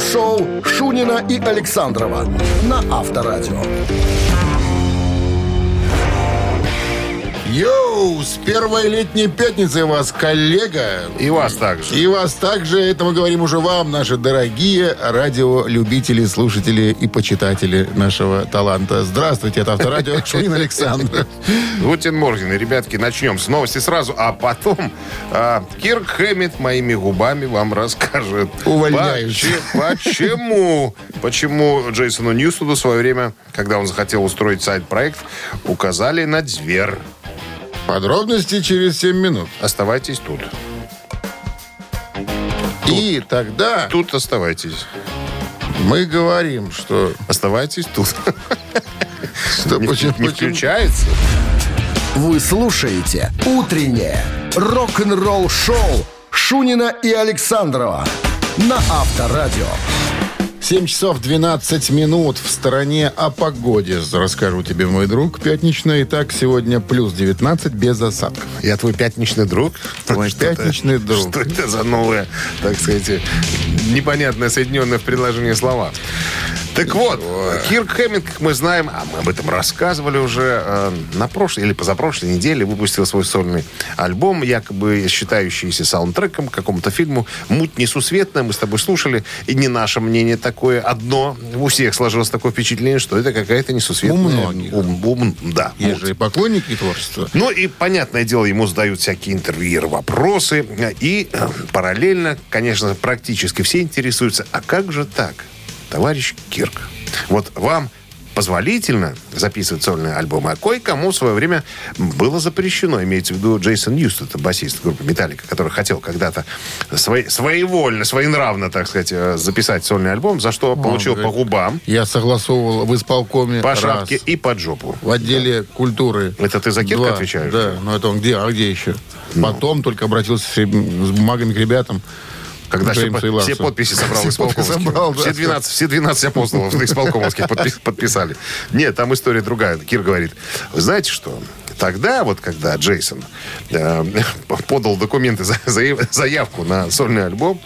рок-н-ролл-шоу Шунина и Александрова на Авторадио. Йоу, с первой летней пятницы вас, коллега. И вас также. И вас также. Это мы говорим уже вам, наши дорогие радиолюбители, слушатели и почитатели нашего таланта. Здравствуйте, это Авторадио Шунин Александр. Гутин Морген. Ребятки, начнем с новости сразу, а потом а, Кирк Хэммит моими губами вам расскажет. Увольняюсь. Почему? Почему, почему Джейсону Ньюсуду в свое время, когда он захотел устроить сайт-проект, указали на дверь. Подробности через 7 минут. Оставайтесь тут. И тогда Тут оставайтесь. мы говорим, что... Оставайтесь тут. что Не, почему- не включается? Вы слушаете «Утреннее рок-н-ролл-шоу» Шунина и Александрова на Авторадио. 7 часов 12 минут в стороне о погоде. Расскажу тебе, мой друг, пятничная. Итак, сегодня плюс 19 без осадков. Я твой пятничный друг. Твой Что это- пятничный друг. Что это за новое, так сказать, непонятное соединенное в предложении слова? Так вот, Кирк Хэмминг, как мы знаем, а мы об этом рассказывали уже э, на прошлой или позапрошлой неделе, выпустил свой сольный альбом, якобы считающийся саундтреком к какому-то фильму «Муть несусветная». Мы с тобой слушали, и не наше мнение такое одно. У всех сложилось такое впечатление, что это какая-то несусветная... У многих. Ум- ум- да, Есть же и поклонники творчества. Ну и, понятное дело, ему задают всякие интервьюеры, вопросы. И э, параллельно, конечно, практически все интересуются, а как же так, товарищ Кирк? Вот вам позволительно записывать сольные альбомы, а кое-кому в свое время было запрещено. Имеется в виду Джейсон Ньюст, это басист группы «Металлика», который хотел когда-то свой- своевольно, своенравно, так сказать, э, записать сольный альбом, за что получил по говорит, губам, Я согласовывал в исполкоме по раз, шапке и под жопу. в отделе культуры. Это ты за Кирка Два. отвечаешь? Да, но это он где, а где еще? Потом только обратился с с бумагами к ребятам. Когда все, все подписи собрал подписи собрал, да. все, 12, все 12 апостолов исполкомовских подпи- подписали. Нет, там история другая. Кир говорит, вы знаете что? Тогда, вот когда Джейсон э, подал документы, за, заяв- заявку на сольный альбом,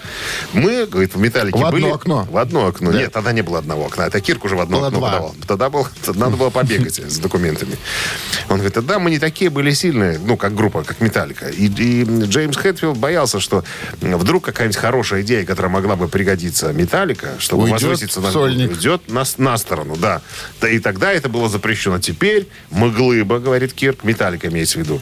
мы, говорит, в «Металлике» В одно были... окно. В одно окно. Да. Нет, тогда не было одного окна. Это Кирк уже в одно Было окно два. подавал. Тогда был, тогда надо было побегать с документами. Он говорит, тогда мы не такие были сильные, ну, как группа, как Металлика. И, и Джеймс Хэтфилд боялся, что вдруг какая-нибудь хорошая идея, которая могла бы пригодиться Металлика, чтобы Уйдет возвыситься в на сольник. идет на, на сторону, да. Да И тогда это было запрещено. Теперь мы глыба, говорит Кирк, Металлика имеется в виду.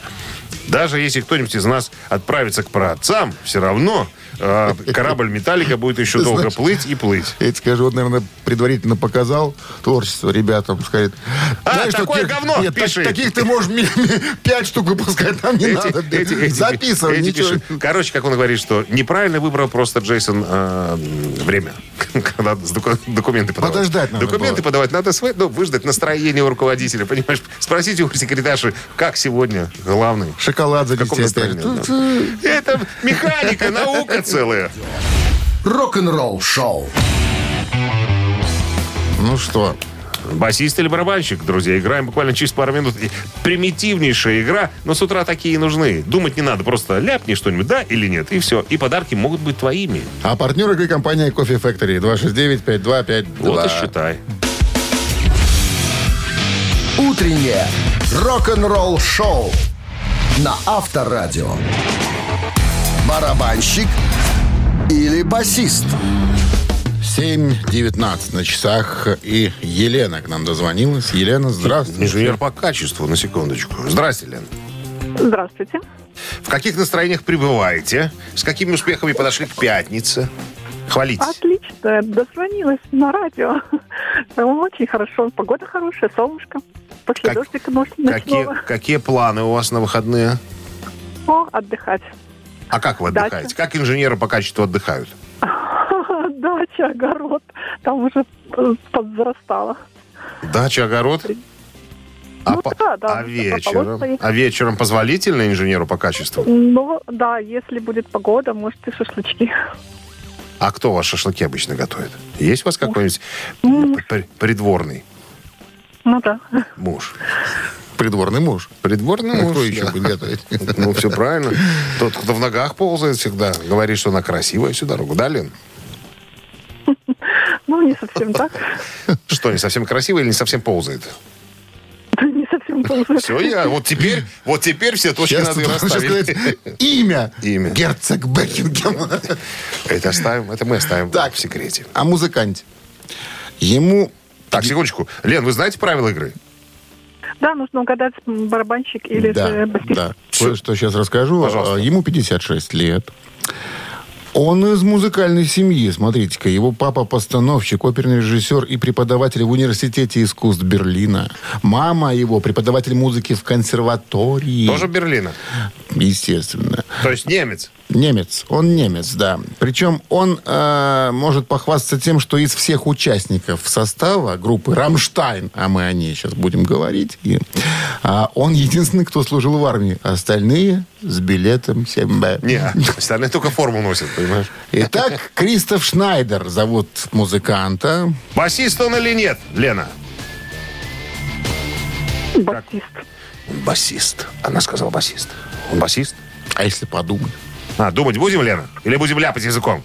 Даже если кто-нибудь из нас отправится к праотцам, все равно э, корабль Металлика будет еще Ты долго знаешь, плыть и плыть. Я тебе скажу, он, наверное, предварительно показал творчество ребятам. Скажет, А, знаешь, такое Кир, говно нет, так- пиши. таких ты можешь пять штук выпускать, нам не Эти- надо. эти- эти- Записывай, эти ничего. пишут. Короче, как он говорит, что неправильно выбрал просто Джейсон э, время, когда документы подавать. Подождать надо Документы было. подавать надо свои, ну, выждать настроение у руководителя, понимаешь? Спросите у секретарши, как сегодня главный. Шоколад за детей. Это механика, наука целая. Рок-н-ролл-шоу. Ну что, Басист или барабанщик, друзья, играем буквально через пару минут. Примитивнейшая игра, но с утра такие и нужны. Думать не надо, просто ляпни что-нибудь, да или нет, и все. И подарки могут быть твоими. а партнер игры компания Coffee Factory 269-5252. Вот и считай. «Утреннее рок-н-ролл-шоу» на Авторадио. Барабанщик или басист? 7.19 на часах. И Елена к нам дозвонилась. Елена, здравствуйте. Инженер по качеству, на секундочку. Здрасте, Лен. Здравствуйте. В каких настроениях пребываете? С какими успехами подошли к пятнице? Хвалитесь. Отлично. Дозвонилась на радио. Очень хорошо. Погода хорошая, солнышко. После Как- дождика ночь- Какие, ночного. какие планы у вас на выходные? О, отдыхать. А как вы Дача. отдыхаете? Как инженеры по качеству отдыхают? Дача, огород. Там уже подзарастало. Дача, огород? А, Ну по- да, да, а вечером? А вечером позволительно инженеру по качеству? Ну, да, если будет погода, может, и шашлычки. А кто у вас шашлыки обычно готовит? Есть у вас какой-нибудь при- придворный Ну да. муж? Придворный муж. Придворный Ну, муж, кто еще да. Ну, все правильно. Тот, кто в ногах ползает всегда, говорит, что она красивая всю дорогу. Да, Лен? Ну, не совсем так. Что, не совсем красиво или не совсем ползает? Не совсем ползает. Все, я вот теперь, вот теперь все точки Сейчас надо расставить. имя. Имя. Герцог Бекингем. Это оставим, это мы оставим Так. в секрете. О музыканте. Ему Так, секундочку. Лен, вы знаете правила игры? Да, нужно угадать барабанщик или да, же басист. да. Кое-что сейчас расскажу. Пожалуйста. А, Ему 56 лет. Он из музыкальной семьи, смотрите-ка. Его папа постановщик, оперный режиссер и преподаватель в университете искусств Берлина. Мама его преподаватель музыки в консерватории. Тоже Берлина. Естественно. То есть немец. Немец. Он немец, да. Причем он э, может похвастаться тем, что из всех участников состава группы «Рамштайн», а мы о ней сейчас будем говорить, и, а, он единственный, кто служил в армии. Остальные с билетом 7Б. Не, остальные только форму носят, понимаешь? Итак, Кристоф Шнайдер зовут музыканта. Басист он или нет, Лена? Басист. Басист. Она сказала басист. Он басист? А если подумать? А, думать будем, Лена? Или будем ляпать языком?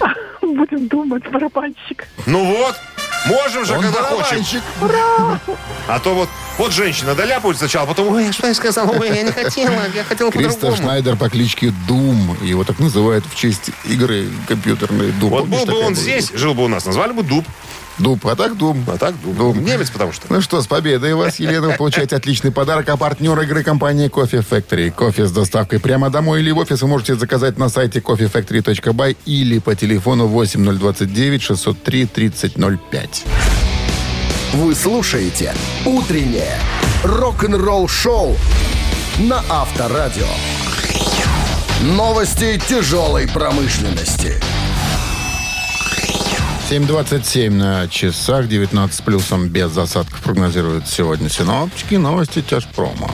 Будем думать, барабанщик. Ну вот, можем же, Он когда хотим. барабанщик. А то вот, вот женщина доляпает сначала, потом, ой, что я сказала, ой, я не хотела, я хотела по-другому. Шнайдер по кличке Дум. Его так называют в честь игры компьютерной Дум. Вот был бы он здесь, жил бы у нас, назвали бы Дуб. Дуб, а так Дум. А так Дуб. Дум. Немец, потому что. Ну что, с победой вас, Елена, вы получаете отличный подарок. А партнер игры компании Кофе Factory. Кофе с доставкой прямо домой или в офис вы можете заказать на сайте coffeefactory.by или по телефону 8029 603 3005. Вы слушаете «Утреннее рок-н-ролл-шоу» на Авторадио. Новости тяжелой промышленности. 7.27 на часах, 19 с плюсом без засадков прогнозируют сегодня синоптики. Новости тяжпрома.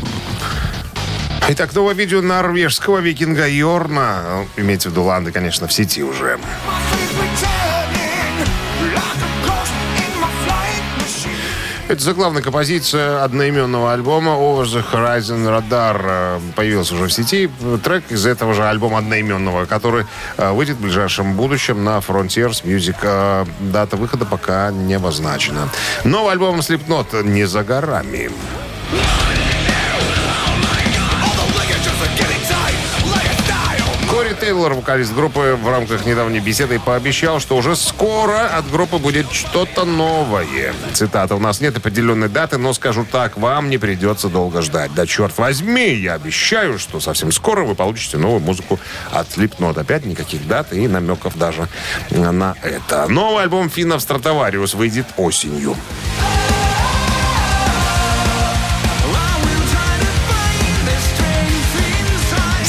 Итак, новое видео норвежского викинга Йорна. Имеется в виду Ланды, конечно, в сети уже. Это заглавная композиция одноименного альбома Over the Horizon Radar. э, Появился уже в сети. Трек из этого же альбома одноименного, который э, выйдет в ближайшем будущем на Frontiers Music. Э, Дата выхода пока не обозначена. Новый альбом Slipknot не за горами. Кори Тейлор, вокалист группы, в рамках недавней беседы пообещал, что уже скоро от группы будет что-то новое. Цитата. «У нас нет определенной даты, но скажу так, вам не придется долго ждать. Да черт возьми, я обещаю, что совсем скоро вы получите новую музыку от Slipknot. Опять никаких дат и намеков даже на это. Новый альбом финнов Стратовариус выйдет осенью.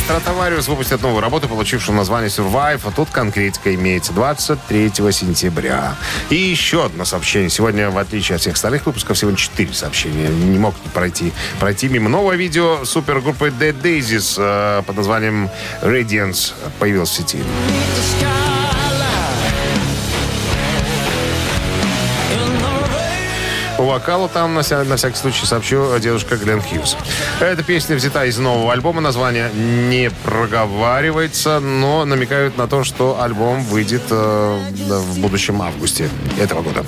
Стратовариус выпустит новую работу, получившую название Survive, а тут конкретика имеется 23 сентября. И еще одно сообщение. Сегодня, в отличие от всех остальных выпусков, всего 4 сообщения. Не мог пройти, пройти мимо. Новое видео супергруппы Dead Daisies э, под названием Radiance появилось в сети. По вокалу там, на, ся- на всякий случай, сообщу, девушка Глен Хьюз. Эта песня взята из нового альбома. Название не проговаривается, но намекают на то, что альбом выйдет э, в будущем августе этого года.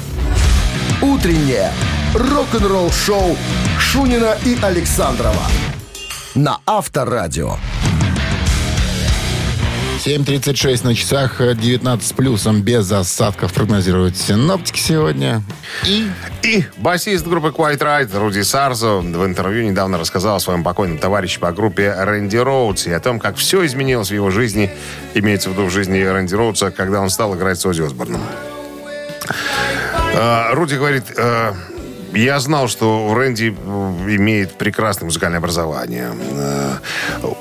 Утреннее рок-н-ролл-шоу Шунина и Александрова на Авторадио. 7.36 на часах, 19 с плюсом без осадков прогнозируют синоптики сегодня. И И басист группы Quiet Right Руди Сарзо в интервью недавно рассказал о своем покойном товарище по группе Рэнди Роудс и о том, как все изменилось в его жизни, имеется в виду в жизни Рэнди Роудса, когда он стал играть с Оззи Осборном. Э, Руди говорит, э, я знал, что Рэнди имеет прекрасное музыкальное образование. Э,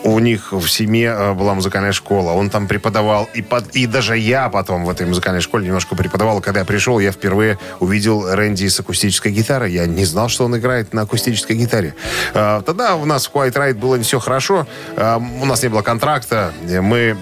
У них в семье э, была музыкальная школа. Он там преподавал. И, под- и даже я потом в этой музыкальной школе немножко преподавал. Когда я пришел, я впервые увидел Рэнди с акустической гитарой. Я не знал, что он играет на акустической гитаре. Э, Тогда у нас в Quiet Riot было не все хорошо. У нас не было контракта. Мы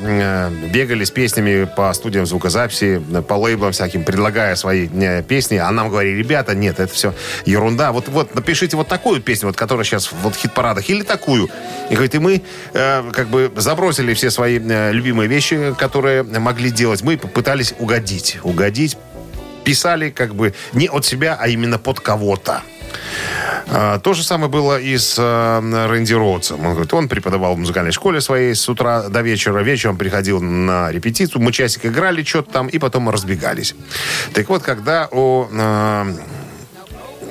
бегали с песнями по студиям звукозаписи, по лейблам всяким, предлагая свои песни. А нам говорили, ребята, нет, это все ерунда. Вот, вот напишите вот такую песню, вот, которая сейчас вот в хит-парадах, или такую. И говорит, и мы э, как бы забросили все свои э, любимые вещи, которые могли делать. Мы попытались угодить. Угодить писали как бы не от себя, а именно под кого-то. А, То же самое было и с э, Рэнди Роудсом. Он, говорит, он преподавал в музыкальной школе своей с утра до вечера. Вечером приходил на репетицию. Мы часик играли что-то там, и потом разбегались. Так вот, когда у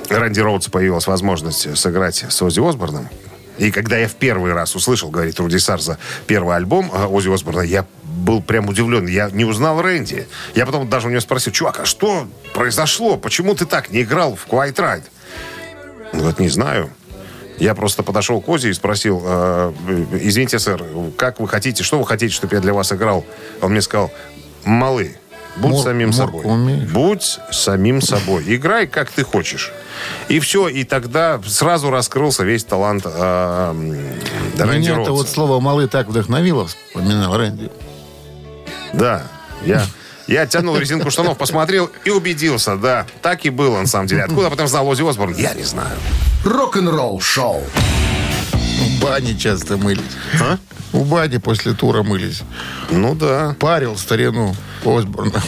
э, Рэнди Роудса появилась возможность сыграть с Оззи Осборном, и когда я в первый раз услышал, говорит Руди Сарза, первый альбом э, Оззи Осборна, я был прям удивлен. Я не узнал Рэнди. Я потом даже у него спросил, чувак, а что произошло? Почему ты так не играл в Quiet Ride? Он говорит, не знаю. Я просто подошел к Ози и спросил, «Э, извините, сэр, как вы хотите, что вы хотите, чтобы я для вас играл? Он мне сказал, малы, будь Мор- самим собой. умеешь? Будь самим собой. Играй, как ты хочешь. И все, и тогда сразу раскрылся весь талант э, Рэнди Меня это вот слово «малы» так вдохновило, вспоминал Рэнди. Да, я, я тянул резинку штанов, посмотрел и убедился, да, так и было на самом деле. Откуда потом знал Ози Осборн, я не знаю. Рок-н-ролл шоу. В бане часто мылись. А? У бани после тура мылись. Ну да, Парил старину Осборна.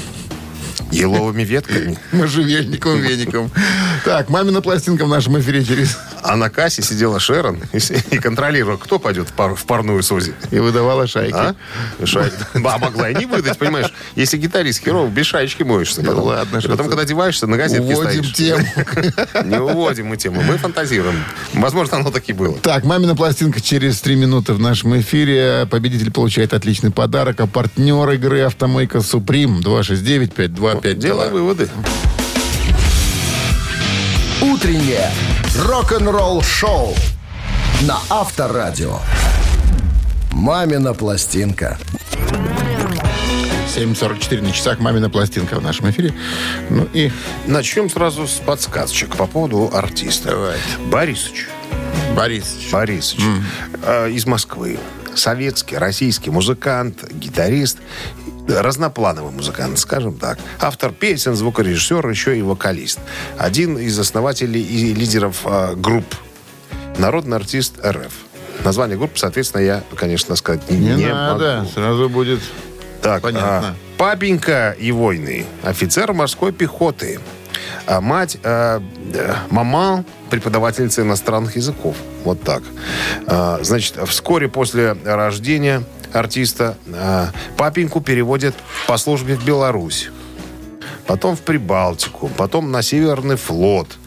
Еловыми ветками. Можжевельником, веником. Так, мамина пластинка в нашем эфире через... А на кассе сидела Шерон и, контролировала, кто пойдет в, пар- в парную с Ози. И выдавала шайки. А? Шай- А могла и не выдать, понимаешь? Если гитарист херов, без шаечки моешься. Да Потом, ладно, потом, когда одеваешься, на газетке Уводим тему. Не уводим мы тему, мы фантазируем. Возможно, оно так и было. Так, мамина пластинка через три минуты в нашем эфире. Победитель получает отличный подарок. А партнер игры «Автомойка Суприм» 269-5252. Делай выводы. Утреннее рок-н-ролл шоу на Авторадио. Мамина пластинка. 7.44 на часах «Мамина пластинка» в нашем эфире. Ну и Начнем сразу с подсказочек по поводу артиста. Давайте. Борисович. Борис. Борисович. э, из Москвы. Советский, российский музыкант, гитарист. Разноплановый музыкант, скажем так. Автор песен, звукорежиссер, еще и вокалист. Один из основателей и лидеров э, групп. Народный артист РФ. Название группы, соответственно, я, конечно, сказать не, Не, надо, могу. сразу будет... Так, Понятно. а, папенька и войны, офицер морской пехоты. А мать, э, мама, преподавательница иностранных языков. Вот так. А, значит, вскоре после рождения артиста а, папеньку переводят по службе в Беларусь. Потом в Прибалтику, потом на Северный флот.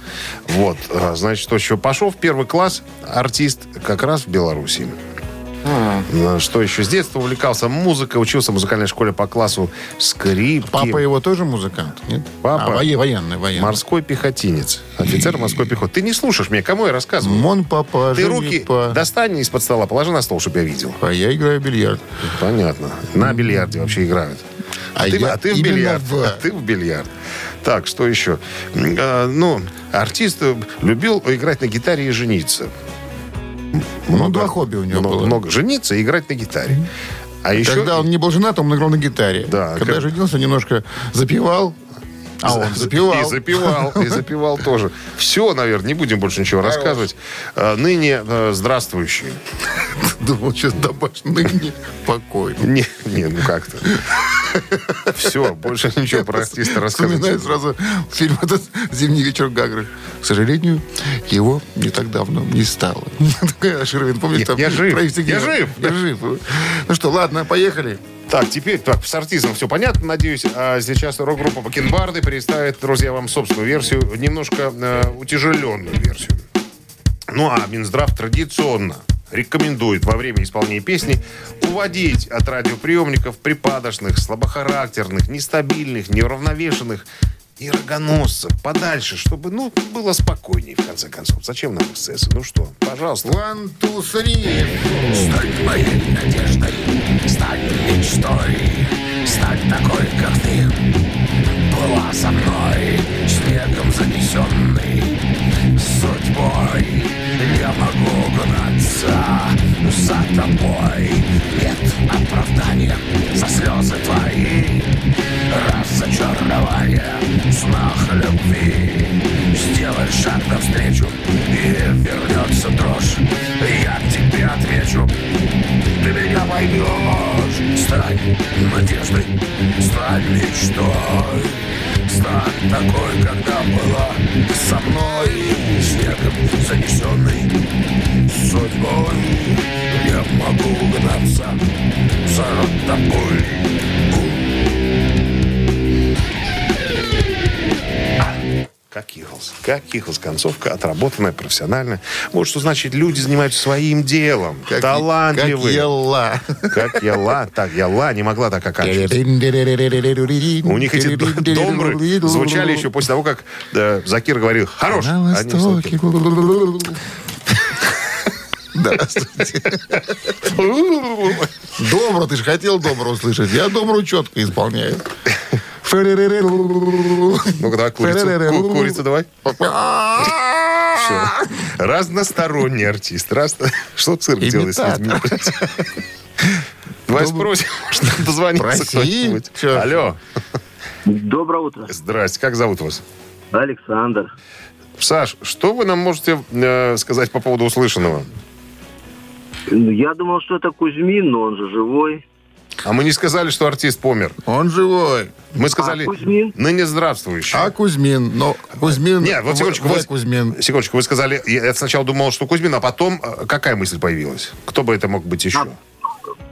Вот, а, значит, еще? Пошел в первый класс артист как раз в Беларуси. Ну, Что еще? С детства увлекался музыкой, учился в музыкальной школе по классу скрипки. Папа его тоже музыкант? Нет? Папа. А, военный, военный. Морской пехотинец. Офицер морской пехоты. Ты не слушаешь меня, кому я рассказываю? Мон папа, Ты руки па. достань из-под стола, положи на стол, чтобы я видел. А я играю в бильярд. Понятно. На бильярде вообще играют. А, А ты, я а ты в бильярд. в- А ты в бильярд. Так, что еще? А, ну, артист э, любил играть на гитаре и жениться. Ну, два хобби у него много, было. много. Жениться и играть на гитаре. А еще... Когда он не был женат, он играл на гитаре. Да, Когда как- женился, немножко запевал. А он запевал. И запивал, и запивал тоже. Все, наверное, не будем больше ничего рассказывать. А, Ныне э, здравствующий. Думал, сейчас добавишь ныне покойно. Не, не, ну как-то. Все, больше ничего про артиста рассказывать. Вспоминаю сразу фильм этот «Зимний вечер Гагры». К сожалению, его не так давно не стало. Ширвин, помнишь, там я жив. Я жив. Ну что, ладно, поехали. Так, теперь так, с артистом все понятно, надеюсь. А сейчас рок-группа Бакенбарды представит, друзья, вам собственную версию, немножко э, утяжеленную версию. Ну а Минздрав традиционно рекомендует во время исполнения песни уводить от радиоприемников припадочных, слабохарактерных, нестабильных, неуравновешенных и рогоносцев подальше, чтобы, ну, было спокойнее, в конце концов. Зачем нам эксцессы? Ну что, пожалуйста. One, two, three. Стать моей надеждой, стать мечтой, стать такой, как ты. Была со мной, снегом занесенный, судьбой. Я могу гнаться за тобой. Нет оправдания за слезы твои. Разочарование в снах любви. Сделай шаг навстречу, и вернется дрожь. Я тебе отвечу, ты меня поймешь. Стань надеждой, стань мечтой Стань такой, когда была со мной Снегом занесенный судьбой Я могу угнаться за тобой Как Иглс. Как Иглс. Концовка отработанная, профессиональная. Вот что значит, люди занимаются своим делом. Как- талантливые. Как ела. Как Яла. Так, Яла не могла так оканчиваться. У них эти домбры звучали еще после того, как э, Закир говорил «хорош». На. Добро, ты же хотел добро услышать. Я добру четко исполняю. Ну-ка, давай курицу. Ку- Курицу давай. Разносторонний артист. Разно... Что цирк делает с людьми? Давай спросим, что дозвониться Проси. кто-нибудь. Алло. Доброе утро. Здрасте. Как зовут вас? Александр. Саш, что вы нам можете э, сказать по поводу услышанного? Я думал, что это Кузьмин, но он же живой. А мы не сказали, что артист помер. Он живой. Мы сказали, А Кузьмин? ныне здравствующий. А Кузьмин? Но Кузьмин... Нет, вот секундочку. В. Вы, Кузьмин. секундочку, вы сказали, я сначала думал, что Кузьмин, а потом э, какая мысль появилась? Кто бы это мог быть еще? А,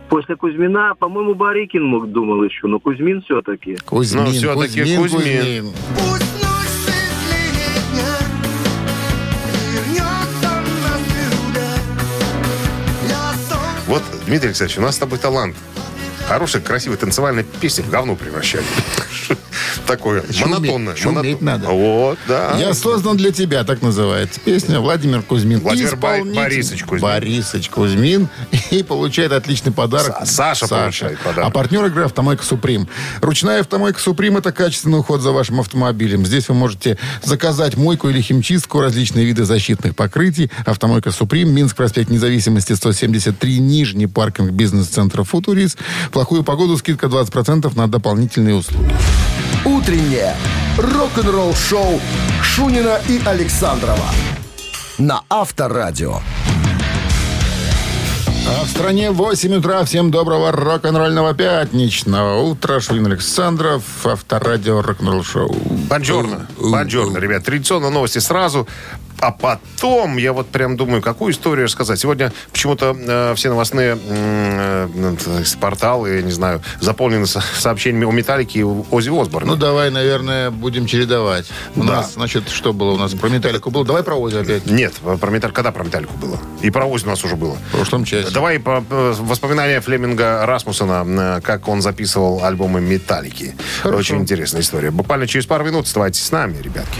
После Кузьмина, по-моему, Барыкин мог думал еще, но Кузьмин все-таки. Кузьмин, Ну, всё-таки Кузьмин. Я сон Вот, Дмитрий Александрович, у нас с тобой талант. Хорошая, красивая танцевальная песня в говно превращали. Такое монотонное. шуметь надо. Вот, да. Я создан для тебя, так называется песня. Владимир Кузьмин. Владимир. Борисович Кузьмин. Борисович Кузьмин. И получает отличный подарок. Са- Саша получает подарок. А партнер игры «Автомойка Суприм». Ручная «Автомойка Суприм» — это качественный уход за вашим автомобилем. Здесь вы можете заказать мойку или химчистку, различные виды защитных покрытий. «Автомойка Суприм», Минск, проспект Независимости, 173, Нижний паркинг бизнес-центра «Футурис». Плохую погоду скидка 20% на дополнительные услуги. Утреннее рок-н-ролл-шоу Шунина и Александрова на Авторадио. А в стране 8 утра. Всем доброго рок-н-ролльного пятничного утра. Шунин Александров, авторадио рок-н-ролл шоу. Бонжорно. Бонжорно, ребят. Традиционно новости сразу. А потом я вот прям думаю, какую историю рассказать. Сегодня почему-то э, все новостные м, э, порталы, я не знаю, заполнены со- сообщениями о Металлике и Ози Осборне. Ну, давай, наверное, будем чередовать. У Да. нас, значит, что было у нас? Про металлику было. Давай про Ози опять. Нет, про металл, когда про Металлику было? И про Ози у нас уже было. В прошлом части. Давай по, по- воспоминания Флеминга Расмуссона, э, как он записывал альбомы Металлики. Очень интересная история. Буквально через пару минут оставайтесь с нами, ребятки.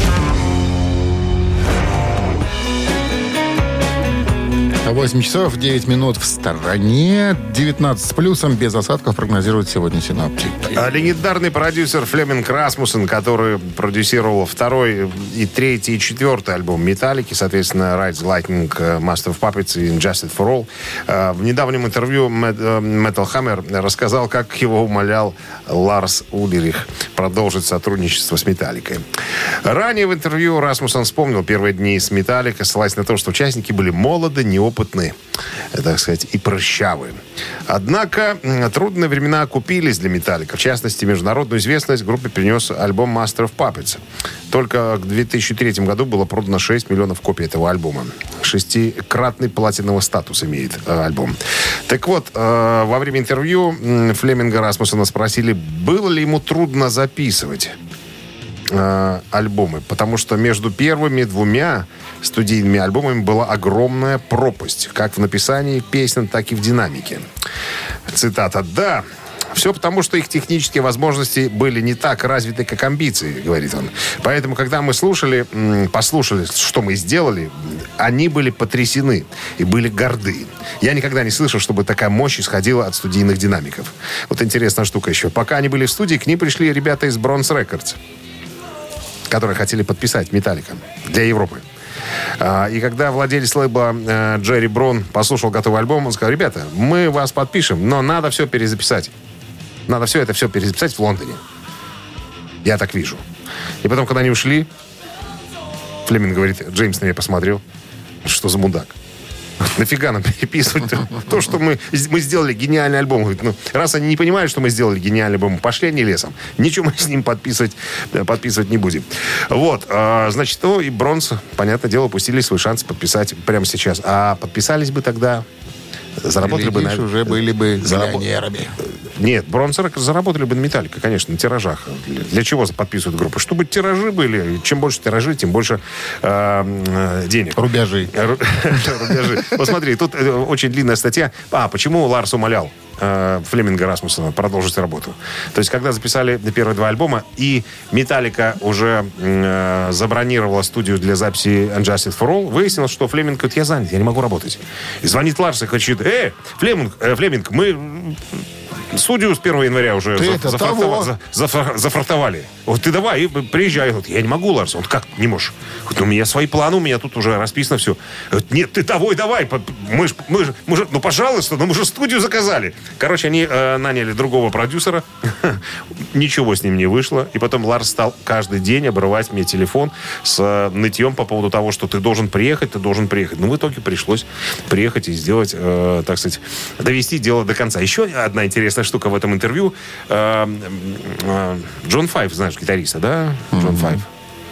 8 часов 9 минут в стороне. 19 с плюсом, без осадков прогнозируют сегодня синоптики. А легендарный продюсер Флеминг Расмуссен, который продюсировал второй и третий и четвертый альбом Металлики, соответственно, Rise Lightning, э, Master of Puppets и Injustice for All, э, в недавнем интервью э, Metal Hammer рассказал, как его умолял Ларс Улерих продолжить сотрудничество с Металликой. Ранее в интервью Расмуссен вспомнил первые дни с Металликой, ссылаясь на то, что участники были молоды, неопытны, э, так сказать, и прыщавые. Однако трудные времена окупились для Металлика. В частности, международную известность группе принес альбом Master of Puppets. Только к 2003 году было продано 6 миллионов копий этого альбома. Шестикратный платиновый статус имеет э, альбом. Так вот, э, во время интервью Флеминга Расмуссона спросили, было ли ему трудно записывать э, альбомы, потому что между первыми двумя студийными альбомами была огромная пропасть, как в написании песен, так и в динамике. Цитата. «Да, все потому, что их технические возможности были не так развиты, как амбиции», говорит он. Поэтому, когда мы слушали, послушали, что мы сделали, они были потрясены и были горды. Я никогда не слышал, чтобы такая мощь исходила от студийных динамиков. Вот интересная штука еще. Пока они были в студии, к ним пришли ребята из Bronze Records которые хотели подписать Металлика для Европы. А, И когда владелец лейбла э, Джерри Брон послушал готовый альбом, он сказал, ребята, мы вас подпишем, но надо все перезаписать. Надо все это все перезаписать в Лондоне. Я так вижу. И потом, когда они ушли, Флеминг говорит, Джеймс на меня посмотрел. Что за мудак? Нафига нам переписывать то, что мы, мы сделали гениальный альбом? Говорит, ну, раз они не понимают, что мы сделали гениальный альбом, пошли они лесом. Ничего мы с ним подписывать, э, подписывать не будем. Вот, а, значит, ну и Бронз, понятное дело, упустили свой шанс подписать прямо сейчас. А подписались бы тогда, заработали бы... Глядишь, на- уже были бы Зарабо- миллионерами. Нет, Бронзер заработали бы на металлика, конечно, на тиражах. Для, чего подписывают группы? Чтобы тиражи были. Чем больше тиражи, тем больше э, э, денег. Рубежи. Ру- Рубежи. Посмотри, тут э, очень длинная статья. А, почему Ларс умолял э, Флеминга Расмуссона продолжить работу? То есть, когда записали первые два альбома, и Металлика уже э, забронировала студию для записи Unjustice for All, выяснилось, что Флеминг говорит, я занят, я не могу работать. И звонит Ларс и кричит, э, Флеминг, э, Флеминг, мы м, студию с 1 января уже Ты за- зафрахтова- за- зафрахтовали. Вот ты давай, приезжай. Говорит, я не могу, Ларс. Он как не можешь? Говорит, «Ну, у меня свои планы, у меня тут уже расписано все. Говорит, нет, ты давай, давай. Мы ж, мы ж- мы же- ну, пожалуйста, ну мы же студию заказали. Короче, они э, наняли другого продюсера. Ничего с ним не вышло. И потом Ларс стал каждый день обрывать мне телефон с э, нытьем по поводу того, что ты должен приехать, ты должен приехать. Ну, в итоге пришлось приехать и сделать, э, так сказать, довести дело до конца. Еще одна интересная штука в этом интервью. Э, э, Джон Файв, знаешь, гитариста, да? Джон Файв.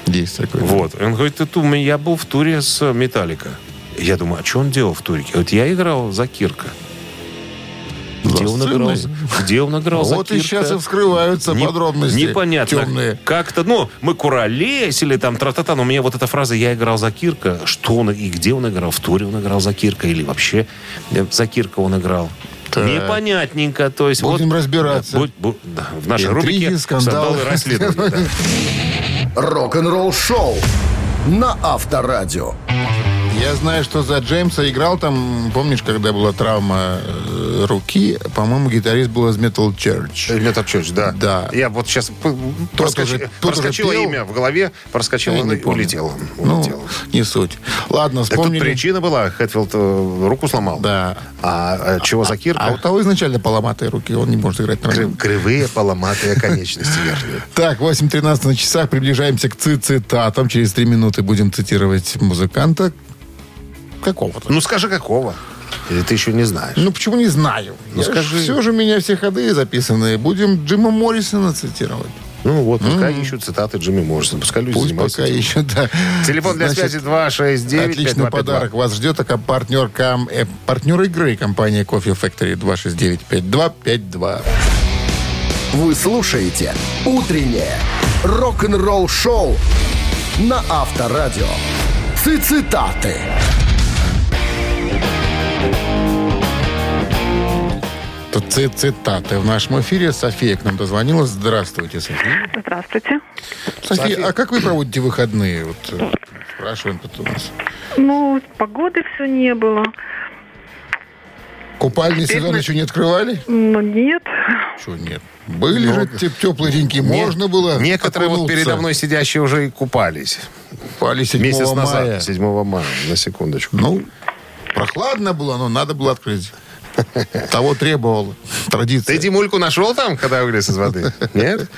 Есть такой. Вот. Он говорит, я был в туре с Металлика. Я думаю, а что он делал в туре? Вот я играл за Кирка. Где он, играл, где он играл за Вот и сейчас и вскрываются Не- подробности. Непонятно. Темные. Как-то, ну, мы куролесили или там тра-та-та, но у меня вот эта фраза «я играл за Кирка», что он и где он играл, в туре он играл за Кирка или вообще э, за Кирка он играл. Так. Непонятненько, то есть Будем вот... разбираться. Будь- бу- да, в нашей Интриги, рубрике скандалы. «Скандалы расследования». да. Рок-н-ролл шоу на Авторадио. Я знаю, что за Джеймса играл там, помнишь, когда была травма э, руки, по-моему, гитарист был из Metal Church. Metal Church, да. Да. Я вот сейчас проскоч... уже- уже проскочило пел. имя в голове, проскочило и помню. улетело. Ну, улетело. не суть. Ладно, Так тут вспомнили. причина была, Хэтфилд э, руку сломал. Да. А, э, чего за Кирка? А у того изначально поломатые руки, он не может играть Кры- нормально. Кривые поломатые конечности верхние. Так, 8.13 на часах. Приближаемся к ци- цитатам. Через три минуты будем цитировать музыканта какого-то. Ну скажи, какого? Или ты еще не знаешь? Ну, почему не знаю? Ну, скажи. Все же у меня все ходы записаны. Будем Джима Моррисона цитировать. Ну вот, пускай ищут цитаты Джимми Моррисона. Пускай люди Пусть пока этим. еще, да. Телефон для Значит, связи 269 Отличный подарок вас ждет. А партнер, кам, э, партнер игры компания Coffee Factory 269-5252. Вы слушаете «Утреннее рок-н-ролл-шоу» на Авторадио. Цитаты. Цитаты в нашем эфире. София к нам дозвонилась. Здравствуйте, София. Здравствуйте. София, а как вы проводите выходные? Вот, э, спрашиваем тут у нас. Ну, погоды все не было. Купальный Теперь сезон мы- еще не открывали? Но нет. Что нет? Были же те- теплые деньки, можно было Некоторые вот окунуться. передо мной сидящие уже и купались. Купали 7 Месяц назад, мая. 7 мая, на секундочку. Ну, прохладно было, но надо было открыть. Того требовала традиция. Ты Димульку нашел там, когда вылез из воды? Нет?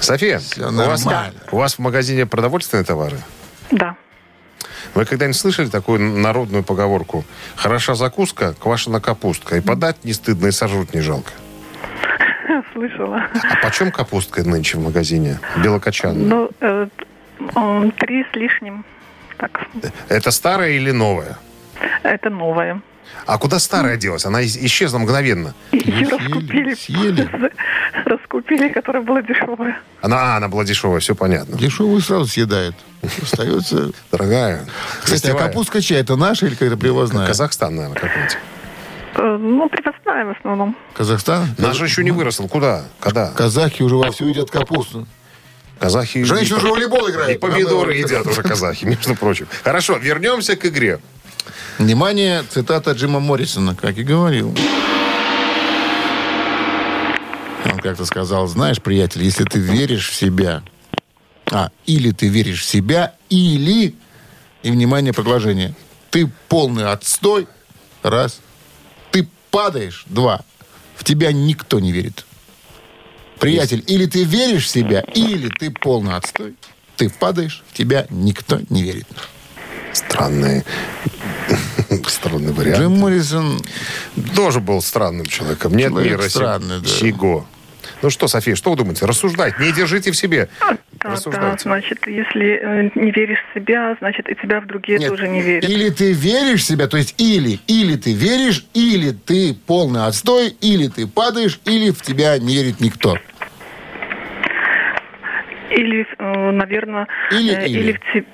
София, у вас, у вас в магазине продовольственные товары? Да. Вы когда-нибудь слышали такую народную поговорку? Хороша закуска, квашена капустка. И подать не стыдно, и сожруть не жалко. Слышала. А почем капустка нынче в магазине? Белокочанная. Ну, э, три с лишним. Так, Это старая или новая? это новое. А куда старая делась? Она ис- исчезла мгновенно. И съели, раскупили. съели. Раскупили, которое было дешевое. Она, а, она была дешевая, все понятно. Дешевую сразу съедают. Остается... Дорогая. Кстати, а капустка чья? Это наша или какая-то привозная? Казахстан, наверное, какой-нибудь. Э, Ну, привозная в основном. Казахстан? Наш еще не выросл. Куда? Когда? Казахи уже вовсю едят капусту. Казахи... Женщины уже в волейбол И играют. помидоры едят уже казахи, между прочим. Хорошо, вернемся к игре. Внимание, цитата Джима Моррисона, как и говорил. Он как-то сказал, знаешь, приятель, если ты веришь в себя, а, или ты веришь в себя, или, и, внимание, предложение, ты полный отстой, раз, ты падаешь, два, в тебя никто не верит. Приятель, или ты веришь в себя, или ты полный отстой, ты падаешь, в тебя никто не верит. Странный, странный вариант. Джим Моррисон Тоже был странным человеком. Нет Человек мира странный, да. сего. Ну что, София, что вы думаете? Рассуждайте, не держите в себе. Да, да, Рассуждайте. значит, если э, не веришь в себя, значит, и тебя в другие Нет, тоже не верят. Или ты веришь в себя, то есть или, или ты веришь, или ты полный отстой, или ты падаешь, или в тебя не верит никто. Или, э, наверное, Или- э, или. или в те-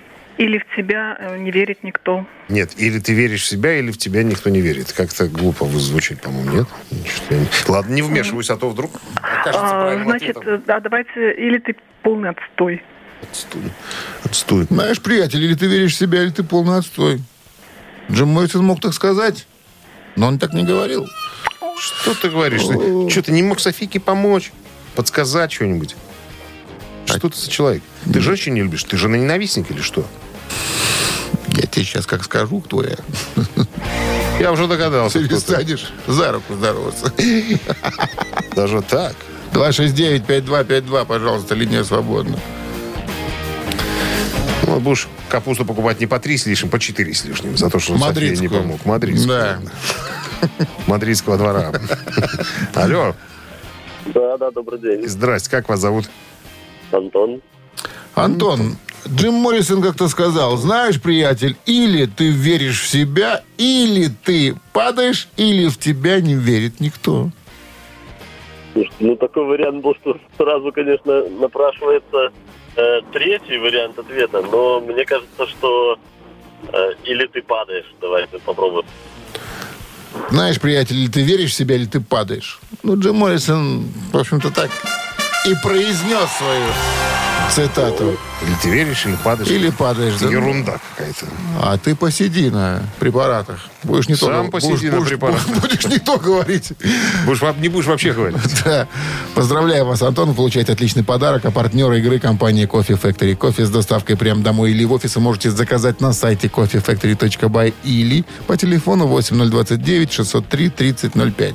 или в тебя э, не верит никто. Нет, или ты веришь в себя, или в тебя никто не верит. Как-то глупо звучит, по-моему, нет? Не- Ладно, не вмешиваюсь, а то вдруг окажется А, значит, ответом. э, да, давайте, или ты полный отстой. Отстой. Отстой. Знаешь, приятель, или ты веришь в себя, или ты полный отстой. Джим Моррисон мог так сказать, но он так не говорил. Что ты говоришь? Ты, что, ты не мог Софийке помочь? Подсказать что-нибудь? Что ты за человек? Ты женщин не любишь? Ты же ненавистник или что? Я тебе сейчас как скажу, кто я. Я уже догадался. Перестанешь за руку здороваться. Даже так. 269-5252, пожалуйста, линия свободна. Ну, будешь капусту покупать не по три с лишним, по четыре с лишним. За то, что София не Мадридскую. помог. Мадридскую. Да. Мадридского двора. Алло. Да, да, добрый день. Здрасте, как вас зовут? Антон. Антон, Джим Моррисон как-то сказал, знаешь, приятель, или ты веришь в себя, или ты падаешь, или в тебя не верит никто. Ну такой вариант был, что сразу, конечно, напрашивается э, третий вариант ответа, но мне кажется, что э, или ты падаешь. Давайте попробуем. Знаешь, приятель, или ты веришь в себя, или ты падаешь. Ну, Джим Моррисон, в общем-то, так и произнес свою цитату. Или ты веришь, или падаешь. Или падаешь. Это да? ерунда какая-то. А ты посиди на препаратах. Будешь не Сам то, посиди будешь, на будешь- препаратах. Будешь не то говорить. Будешь, не будешь вообще говорить. Да. Поздравляю вас, Антон. Вы получаете отличный подарок. А партнер игры компании Coffee Factory. Кофе с доставкой прямо домой или в офис вы можете заказать на сайте coffeefactory.by или по телефону 8029 603 3005.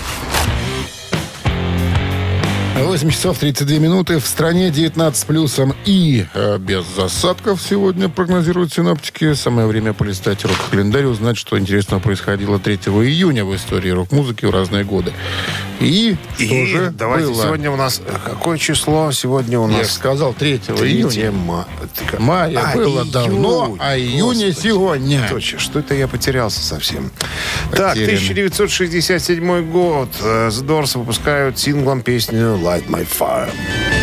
8 часов 32 минуты. В стране 19 с плюсом и э, без засадков сегодня прогнозируют синоптики. Самое время полистать рок-календарь и узнать, что интересного происходило 3 июня в истории рок-музыки в разные годы. И, что И же давайте было? сегодня у нас... э, Какое число сегодня у Я нас? же сказал 3 Третье июня. ма- Мая А, было июнь, давно, а июня господи. сегодня. Точно, что это я потерялся совсем. Так, Потерян. 1967 год. Э, The Doors выпускают синглом песню «Light My Fire».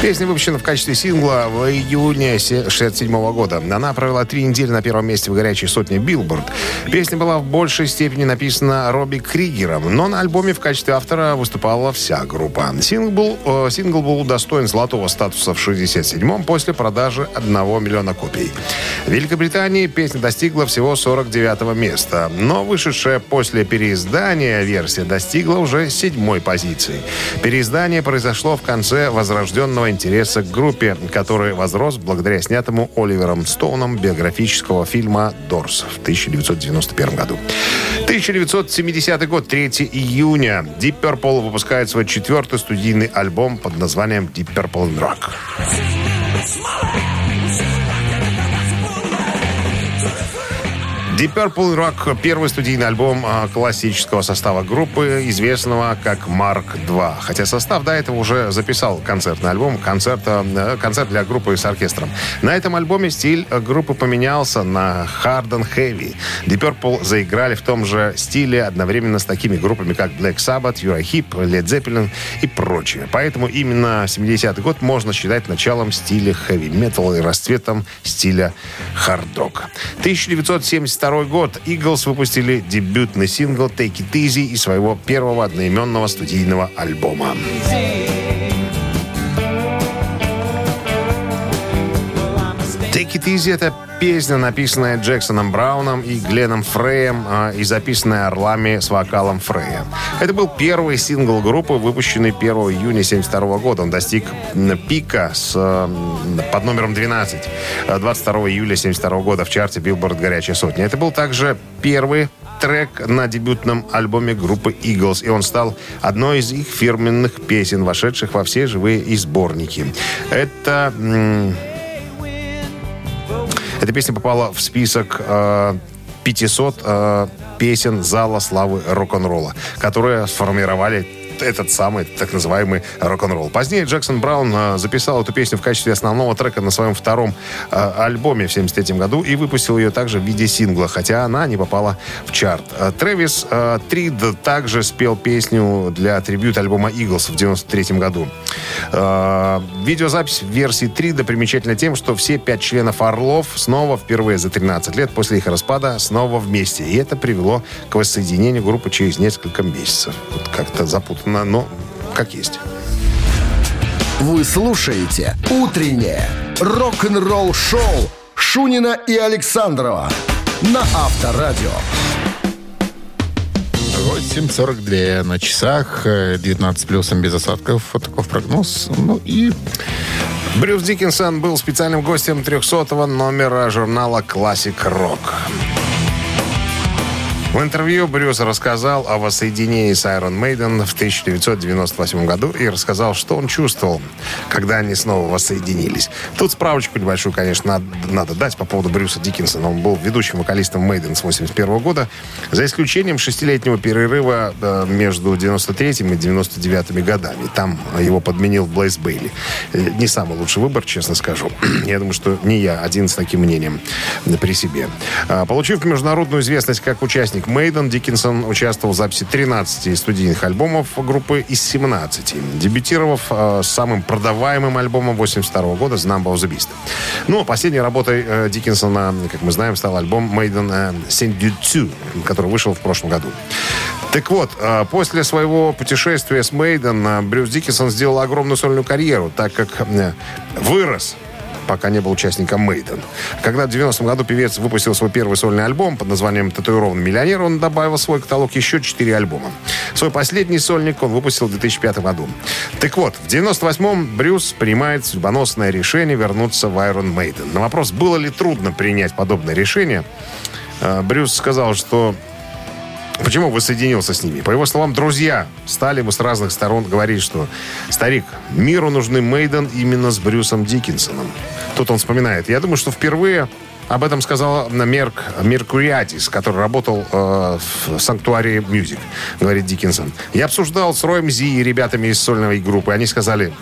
Песня выпущена в качестве сингла в июне 1967 года. Она провела три недели на первом месте в горячей сотне Билборд. Песня была в большей степени написана Робби Кригером, но на альбоме в качестве автора выступала вся группа. Сингл был, э, сингл был удостоен золотого статуса в 1967 после продажи 1 миллиона копий. В Великобритании песня достигла всего 49 места, но вышедшая после переиздания версия достигла уже седьмой позиции. Переиздание произошло в конце возрожденного интереса к группе, который возрос благодаря снятому Оливером Стоуном биографического фильма «Дорс» в 1991 году. 1970 год, 3 июня. Deep Purple выпускает свой четвертый студийный альбом под названием Deep Purple in Rock. Deep Purple Rock – первый студийный альбом а, классического состава группы, известного как Марк II. Хотя состав до этого уже записал концертный альбом, концерт, э, концерт для группы с оркестром. На этом альбоме стиль э, группы поменялся на hard and heavy. Deep Purple заиграли в том же стиле одновременно с такими группами, как Black Sabbath, Heep, Led Zeppelin и прочее. Поэтому именно 70-й год можно считать началом стиля metal и расцветом стиля хард-рок. 1972 год. Eagles выпустили дебютный сингл Take It Easy из своего первого одноименного студийного альбома. Take Easy» — это песня, написанная Джексоном Брауном и Гленном Фреем а, и записанная Орлами с вокалом Фрея. Это был первый сингл группы, выпущенный 1 июня 1972 года. Он достиг пика с, м, под номером 12 э, 22 июля 1972 года в чарте Billboard «Горячая сотня». Это был также первый трек на дебютном альбоме группы Eagles, и он стал одной из их фирменных песен, вошедших во все живые и сборники. Это... эта песня попала в список э, 500 э, песен зала славы рок-н-ролла, которые сформировали этот самый так называемый рок-н-ролл. Позднее Джексон Браун э, записал эту песню в качестве основного трека на своем втором э, альбоме в 1973 году и выпустил ее также в виде сингла, хотя она не попала в чарт. Э, Трэвис Трид также спел песню для трибют альбома Eagles в 1993 году. Видеозапись версии Трида примечательна тем, что все пять членов Орлов снова впервые за 13 лет после их распада снова вместе. И это привело к воссоединению группы через несколько месяцев. Вот как-то запутанно, но как есть. Вы слушаете «Утреннее рок-н-ролл-шоу» Шунина и Александрова на Авторадио. 8.42 на часах, э, 19 плюсом без осадков. Вот такой прогноз. Ну и Брюс Диккенсон был специальным гостем 300-го номера журнала «Классик Рок». В интервью Брюс рассказал о воссоединении с Iron Maiden в 1998 году и рассказал, что он чувствовал, когда они снова воссоединились. Тут справочку небольшую, конечно, надо, надо дать по поводу Брюса Диккенсона. Он был ведущим вокалистом Maiden с 1981 года, за исключением шестилетнего перерыва э, между 93 и 99 годами. Там его подменил Блейз Бейли. Э, Не самый лучший выбор, честно скажу. Я думаю, что не я один с таким мнением при себе. А, Получив международную известность как участник Мейден, Диккенсон участвовал в записи 13 студийных альбомов группы из 17, дебютировав э, с самым продаваемым альбомом 82 года «The Number of the Beast». Ну, а последней работой э, Диккенсона, как мы знаем, стал альбом Maiden э, To, который вышел в прошлом году. Так вот, э, после своего путешествия с Мейден э, Брюс Диккенсон сделал огромную сольную карьеру, так как э, вырос пока не был участником Мейден. Когда в 90-м году певец выпустил свой первый сольный альбом под названием «Татуированный миллионер», он добавил в свой каталог еще четыре альбома. Свой последний сольник он выпустил в 2005 году. Так вот, в 98-м Брюс принимает судьбоносное решение вернуться в Iron Maiden. На вопрос, было ли трудно принять подобное решение, э, Брюс сказал, что Почему воссоединился с ними? По его словам, друзья стали ему с разных сторон говорить, что «Старик, миру нужны Мейден именно с Брюсом Диккенсоном». Тут он вспоминает. Я думаю, что впервые об этом сказал Мерк Меркуриатис, который работал э, в Санктуарии Мюзик, говорит Диккенсон. Я обсуждал с Роем Зи и ребятами из сольной группы. Они сказали,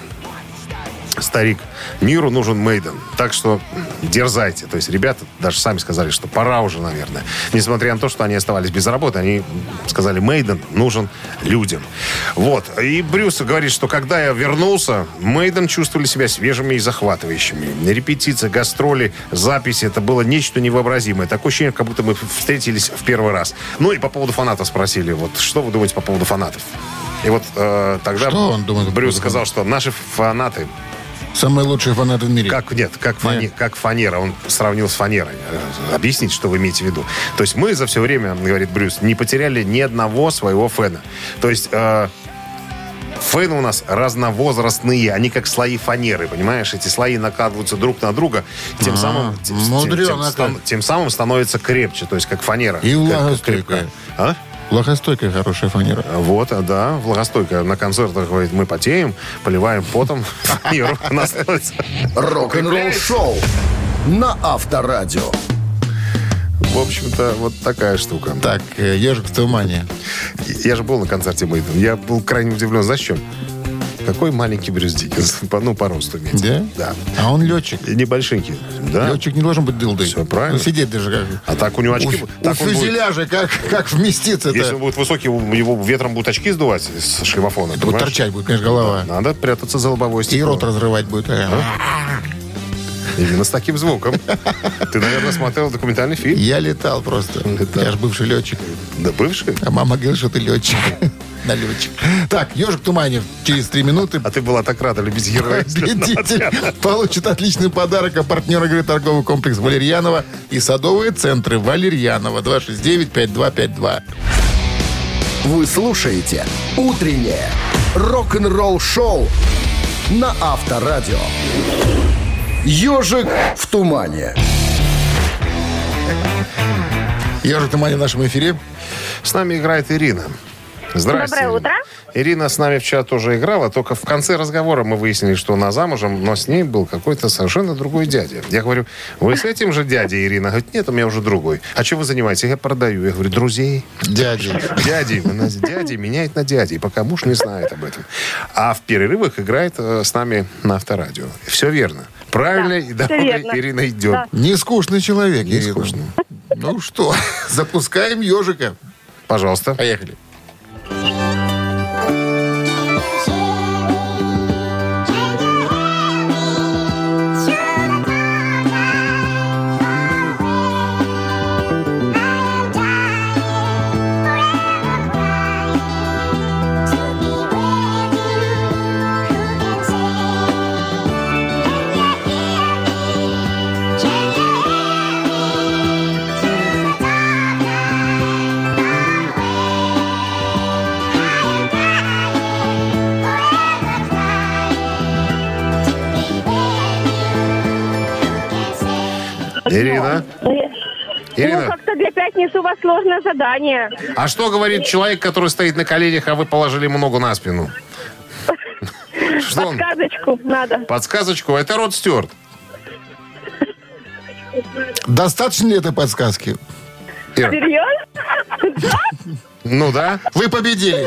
старик, миру нужен Мейден. Так что дерзайте. То есть ребята даже сами сказали, что пора уже, наверное. Несмотря на то, что они оставались без работы, они сказали, Мейден нужен людям. Вот. И Брюс говорит, что когда я вернулся, Мейден чувствовали себя свежими и захватывающими. Репетиции, гастроли, записи, это было нечто невообразимое. Такое ощущение, как будто мы встретились в первый раз. Ну и по поводу фанатов спросили. Вот что вы думаете по поводу фанатов? И вот э, тогда Что он думает Брюс сказал, что наши фанаты самые лучшие фанаты в мире. как нет, как, фане- как фанера. Он сравнил с фанерой. Э, Объясните, что вы имеете в виду. То есть мы за все время, говорит Брюс, не потеряли ни одного своего фэна. То есть э, фэны у нас разновозрастные. Они как слои фанеры, понимаешь? Эти слои накладываются друг на друга. Тем А, самым... тем- тем- тем стан- тем самым становится крепче. То есть как фанера. И влагостойкая. А? Влагостойкая хорошая фанера. Вот, а, да, влагостойкая. На концертах говорит, мы потеем, поливаем потом фанеру. Становится Рок-н-ролл-шоу на Авторадио. В общем-то, вот такая штука. Так, э, ежик в тумане. Я же был на концерте Мейден. Я был крайне удивлен. Знаешь, чем? Какой маленький Брюс Диккенсон. По- Ну, по росту имеется. Да? Да. А он летчик. И Небольшенький. Да. Летчик не должен быть дылдой. Всё правильно. Ну, сидеть даже как... А так у него очки... У, так у он будет- фюзеляжа как, как вместиться-то? если он будет высокий, его ветром будут очки сдувать с шлемофона. Будет понимаешь? торчать будет, конечно, голова. Надо прятаться за лобовое И стекло. рот разрывать будет. э. Именно с таким звуком. Ты, наверное, смотрел документальный фильм? Я летал просто. Летал. Я же бывший летчик. Да бывший? А мама говорит, что ты летчик. Наливочек. Так, ежик Туманев через три минуты. А ты была так рада любить героя. Победитель получит отличный подарок. А партнер игры торговый комплекс Валерьянова и садовые центры Валерьянова. 269-5252. Вы слушаете «Утреннее рок-н-ролл-шоу» на Авторадио. «Ежик в тумане». Ежик Туманев в нашем эфире. С нами играет Ирина. Здрасте. Доброе утро. Ирина с нами вчера тоже играла, только в конце разговора мы выяснили, что она замужем, но с ней был какой-то совершенно другой дядя. Я говорю, вы с этим же дядей, Ирина? Говорит, нет, у меня уже другой. А чем вы занимаетесь? Я продаю. Я говорю, друзей. Дядя. Дяди, на- дяди меняет на дяди, пока муж не знает об этом. А в перерывах играет э, с нами на авторадио. Все верно. Правильно, и дорога верно. Ирина идет. Да. Не скучный человек, Не Ирина. скучный. Ну что, запускаем ежика. Пожалуйста. Поехали. Ирина. Ну, Ирина, как-то для пятницы у вас сложное задание. а что говорит человек, который стоит на коленях, а вы положили ему ногу на спину? Что он? Подсказочку надо. Подсказочку. Это Род Стюарт. Достаточно ли этой подсказки? Ира. Серьезно? Ну да. Вы победили.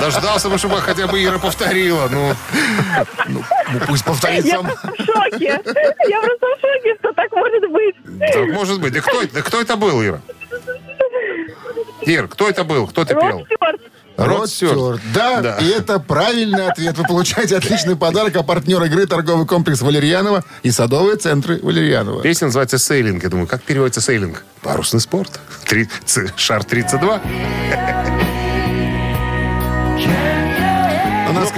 Дождался бы, чтобы хотя бы Ира повторила. Ну, Ну, пусть повторит Я сам. просто в шоке. Я просто в шоке, что так может быть. так может быть. Да кто, да кто это был, Ира? Ир, кто это был? Кто ты пел? Род Стюарт. Да, Да. и это правильный ответ. Вы получаете отличный подарок, а партнер игры торговый комплекс Валерьянова и садовые центры Валерьянова. Песня называется «Сейлинг». Я думаю, как переводится «сейлинг»? Парусный спорт. Три, шар 32.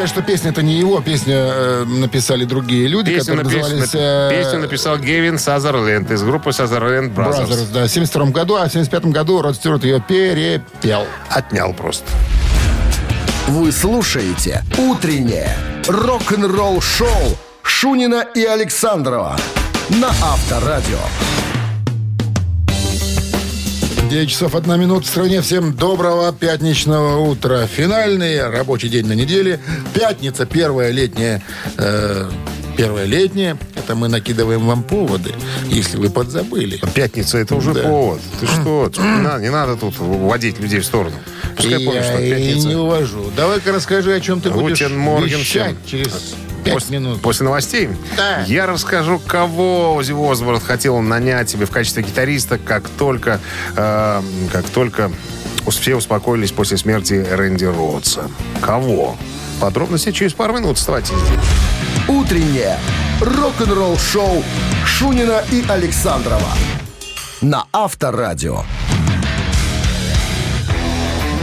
сказать, что песня это не его, песня э, написали другие люди, Песню, которые напис- назывались... э, песню написал Гевин Сазерленд из группы Сазерленд Brothers, Brothers. да, в 72 году, а в 75 году Род Стюарт ее перепел. Отнял просто. Вы слушаете «Утреннее рок-н-ролл-шоу» Шунина и Александрова на Авторадио. 9 часов 1 минута в стране. Всем доброго пятничного утра. Финальный рабочий день на неделе. Пятница, первая летняя... э, первая летняя. Это мы накидываем вам поводы, если вы подзабыли. Пятница это уже Да. повод. Ты что? Не надо, не надо тут водить людей в сторону. Пускай И помнят, что я пятница. не увожу. Давай-ка расскажи, о чем ты будешь Guten Morgen вещать через 5 После, минут. после новостей Да. я расскажу, кого Ози Осборн хотел нанять себе в качестве гитариста, как только, э, как только все успокоились после смерти Рэнди Ротса. Кого? Подробности через пару минут. Вставайте. «Утреннее рок-н-ролл-шоу» Шунина и Александрова на Авторадио.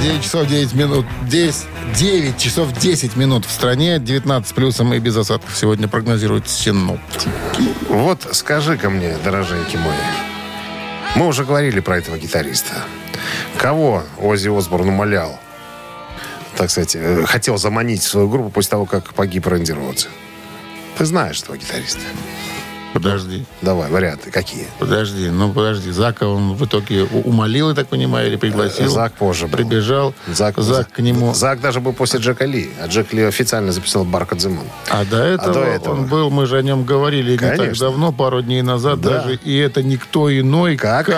9 часов 9 минут. 10, 9 часов 10 минут в стране. 19 плюсом и без осадков сегодня прогнозируют синоптики. Вот скажи-ка мне, дороженький мой, мы уже говорили про этого гитариста. Кого Ози Осборн умолял, так сказать, э, хотел заманить в свою группу после того, как погиб Рэнди? Ты знаешь этого гитариста? Подожди. Давай, варианты какие? Подожди, ну подожди. Зака он в итоге умолил, я так понимаю, или пригласил. Зак позже был. Прибежал. Зак, Зак к нему. Зак даже был после Джека Ли. А Джек Ли официально записал Барк Дзимон. А до этого, до этого? он был, мы же о нем говорили не так Конечно. давно, пару дней назад Да. даже. И это никто иной, Как?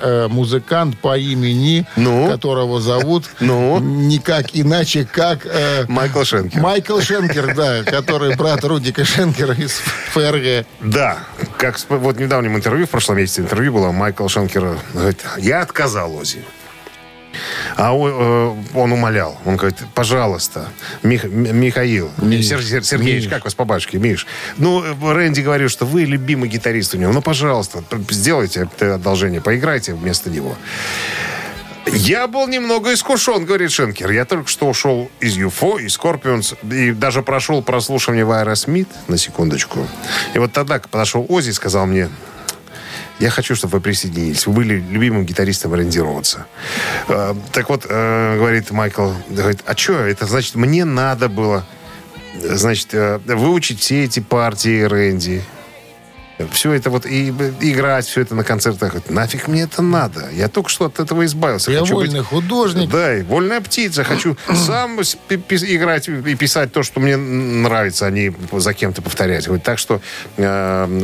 э, музыкант по имени, Ну? которого зовут Ну? никак иначе, как э, Майкл Шенкер. Майкл Шенкер, да, который брат Рудика Шенкера из ФРГ. Да, как вот в недавнем интервью, в прошлом месяце интервью было, Майкл Шенкер говорит, я отказал Ози. А о- э, он умолял. Он говорит, пожалуйста, Мих- Михаил, Миш, Сер- Сер- Сергеевич, Миш. как вас по батюшке, Миш? Ну, Рэнди говорил, что вы любимый гитарист у него. Ну, пожалуйста, сделайте это одолжение, поиграйте вместо него. Я был немного искушен, говорит Шенкер. Я только что ушел из UFO, из Скорпионс, и даже прошел прослушивание в Аэросмит, на секундочку. И вот тогда подошел Ози и сказал мне, я хочу, чтобы вы присоединились. Вы были любимым гитаристом Рэнди Роадса. Э, так вот, э, говорит Майкл, говорит, а что, это значит, мне надо было, значит, э, выучить все эти партии Рэнди, все это вот и, и играть, все это на концертах. Нафиг мне это надо? Я только что от этого избавился. Я Хочу быть- вольный художник. да, и вольная птица. Хочу сам играть и писать то, что мне нравится, а не за кем-то повторять. Говорит, так что, э,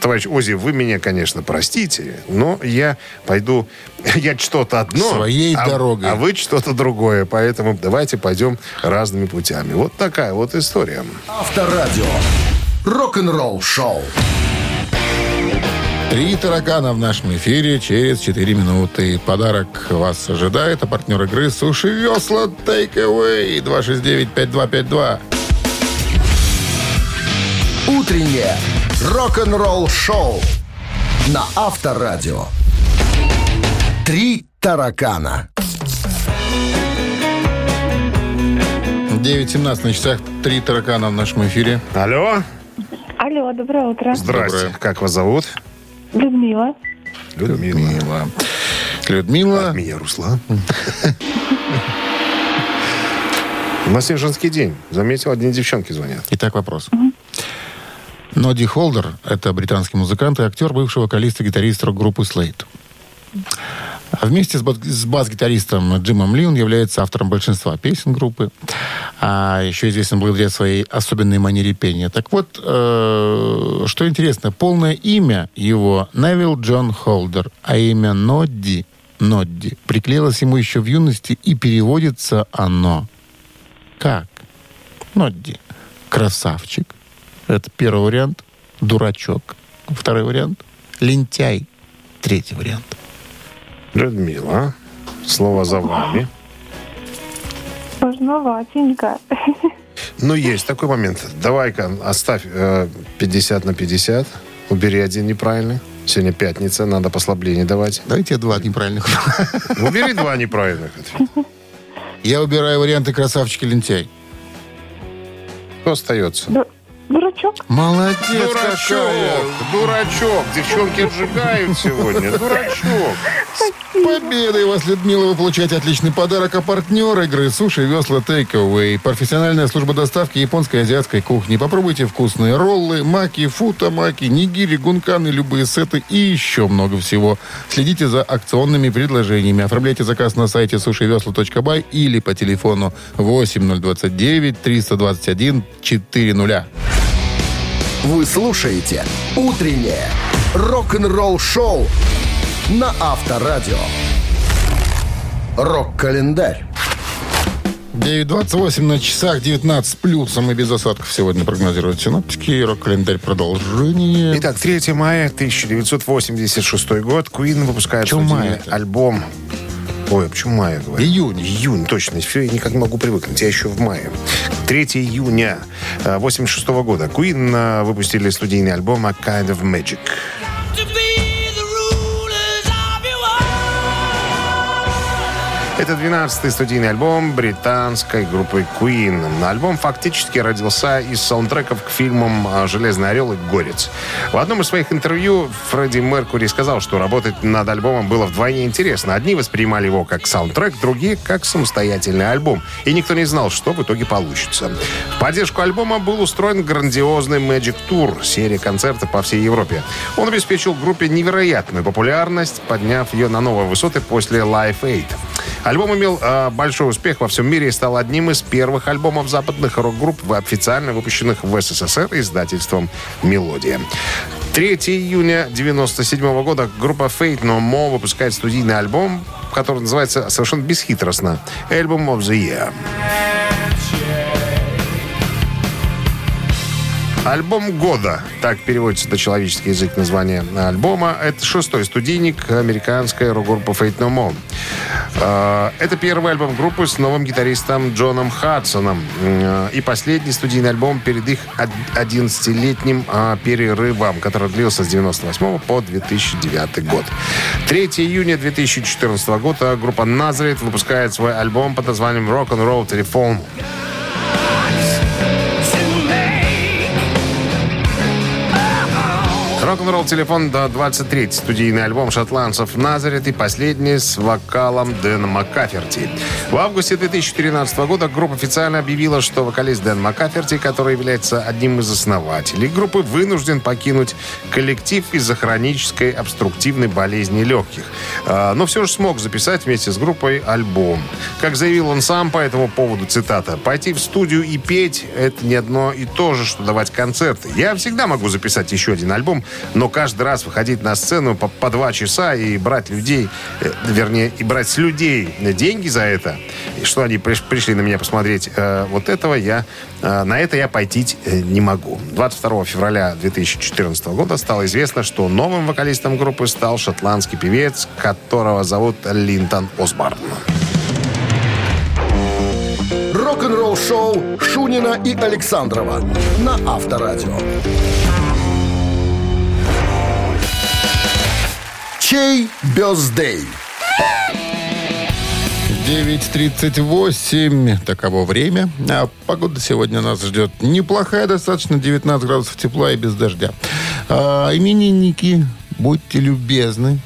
товарищ Ози, вы меня, конечно, простите, но я пойду, я что-то одно, Своей а, дорогой. а вы что-то другое. Поэтому давайте пойдем разными путями. Вот такая вот история. Авторадио. Рок-н-ролл шоу. Три таракана в нашем эфире через 4 минуты. Подарок вас ожидает, а партнер игры Суши Весла Take Away 269-5252. Утреннее рок-н-ролл шоу на Авторадио. Три таракана. 9.17 на часах. Три таракана в нашем эфире. Алло, Алло, доброе утро. здрасте. Доброе. Как вас зовут? Людмила. Людмила. Людмила. Людмила. От меня Руслан. У нас сегодня женский день. Заметил, одни девчонки звонят. Итак, вопрос. Ноди Холдер – это британский музыкант и актер, бывший вокалист и гитарист рок-группы Slate. А Вместе с бас-гитаристом Джимом Ли он является автором большинства песен группы. А еще известен благодаря своей особенной манере пения. Так вот, э, что интересно, полное имя его Невил Джон Холдер, а имя Нодди, Нодди приклеилось ему еще в юности, и переводится оно как? Нодди. Красавчик. Это первый вариант. Дурачок. Второй вариант. Лентяй. Третий вариант. Людмила, слово за вами. Сложноватенько. Ну, есть такой момент. Давай-ка оставь э, 50 на 50. Убери один неправильный. Сегодня пятница, надо послабление давать. Дайте два неправильных. Убери два неправильных. Я убираю варианты красавчик и лентяй. Кто остается? Ду- Дурачок. Молодец Дурачок, какая. дурачок. Девчонки сжигают сегодня. Дурачок. С победой вас, Людмила! Вы получаете отличный подарок, а партнер игры «Суши Весла Takeaway». Профессиональная служба доставки японской и азиатской кухни. Попробуйте вкусные роллы, маки, футамаки, нигири, гунканы, любые сеты и еще много всего. Следите за акционными предложениями. Оформляйте заказ на сайте сушивесла.бай или по телефону 8029 321 400. Вы слушаете «Утреннее рок-н-ролл шоу» на Авторадио. Рок-календарь. 9.28 на часах, 19 с плюсом и без осадков сегодня прогнозируют синоптики. Рок-календарь продолжение. Итак, 3 мая 1986 год. Queen выпускает студийный мая-то? альбом. Ой, а почему мая, говорю? Июнь. Июнь, точно. Все, я никак не могу привыкнуть. Я еще в мае. 3 июня 1986 года. Queen э, выпустили студийный альбом «A Kind of Magic». Это 12-й студийный альбом британской группы Queen. Альбом фактически родился из саундтреков к фильмам а, «Железный орел» и «Горец». В одном из своих интервью Фредди Меркури сказал, что работать над альбомом было вдвойне интересно. Одни воспринимали его как саундтрек, другие — как самостоятельный альбом. И никто не знал, что в итоге получится. В поддержку альбома был устроен грандиозный Magic Tour, серия концертов по всей Европе. Он обеспечил группе невероятную популярность, подняв ее на новые высоты после Live Aid. Альбом имел э, большой успех во всем мире и стал одним из первых альбомов западных рок-групп, официально выпущенных в СССР издательством «Мелодия». 3 июня 1997 года группа Fate No More выпускает студийный альбом, который называется совершенно бесхитростно «Album of the Year». Альбом года. Так переводится на человеческий язык название альбома. Это шестой студийник американской рок-группы Fate No More. Э, Это первый альбом группы с новым гитаристом Джоном Хадсоном. И последний студийный альбом перед их од- 11-летним э, перерывом, который длился с 98 по 2009 год. 3 июня 2014 года группа Nazareth выпускает свой альбом под названием Rock'n'Roll Telephone. Рок-н-ролл телефон до 23 студийный альбом шотландцев Назарет и последний с вокалом Дэна Маккаферти. В августе 2013 года группа официально объявила, что вокалист Дэн Маккаферти, который является одним из основателей группы, вынужден покинуть коллектив из-за хронической обструктивной болезни легких. А, Но все же смог записать вместе с группой альбом. Как заявил он сам по этому поводу, цитата, «Пойти в студию и петь – это не одно и то же, что давать концерты. Я всегда могу записать еще один альбом, но каждый раз выходить на сцену по, по два часа и брать людей, э, вернее, и брать с людей деньги за это, и что они приш- пришли на меня посмотреть, э, вот этого я, э, на это я пойти э, не могу. 22 февраля 2014 года стало известно, что новым вокалистом группы стал шотландский певец, которого зовут Линтон Осборн. Рок-н-ролл-шоу Шунина и Александрова на Авторадио. Чей бездей? 9.38, таково время. А погода сегодня нас ждет неплохая, достаточно 19 градусов тепла и без дождя. А, именинники, будьте любезны.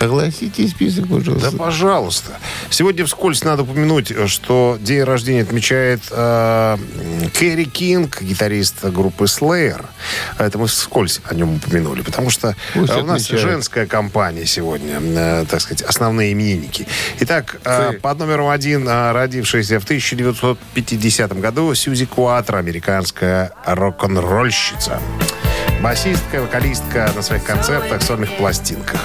Огласите список, Да, пожалуйста. пожалуйста. Сегодня вскользь надо упомянуть, что день рождения отмечает э, Кэрри Кинг, гитарист группы Slayer. Это мы вскользь о нем упомянули, потому что Пусть э, у нас отмечает. женская компания сегодня, э, так сказать, основные именинники. Итак, э, под номером один э, родившаяся в 1950 году Сьюзи Куатро, американская рок-н-ролльщица. Басистка, вокалистка на своих концертах, сольных пластинках.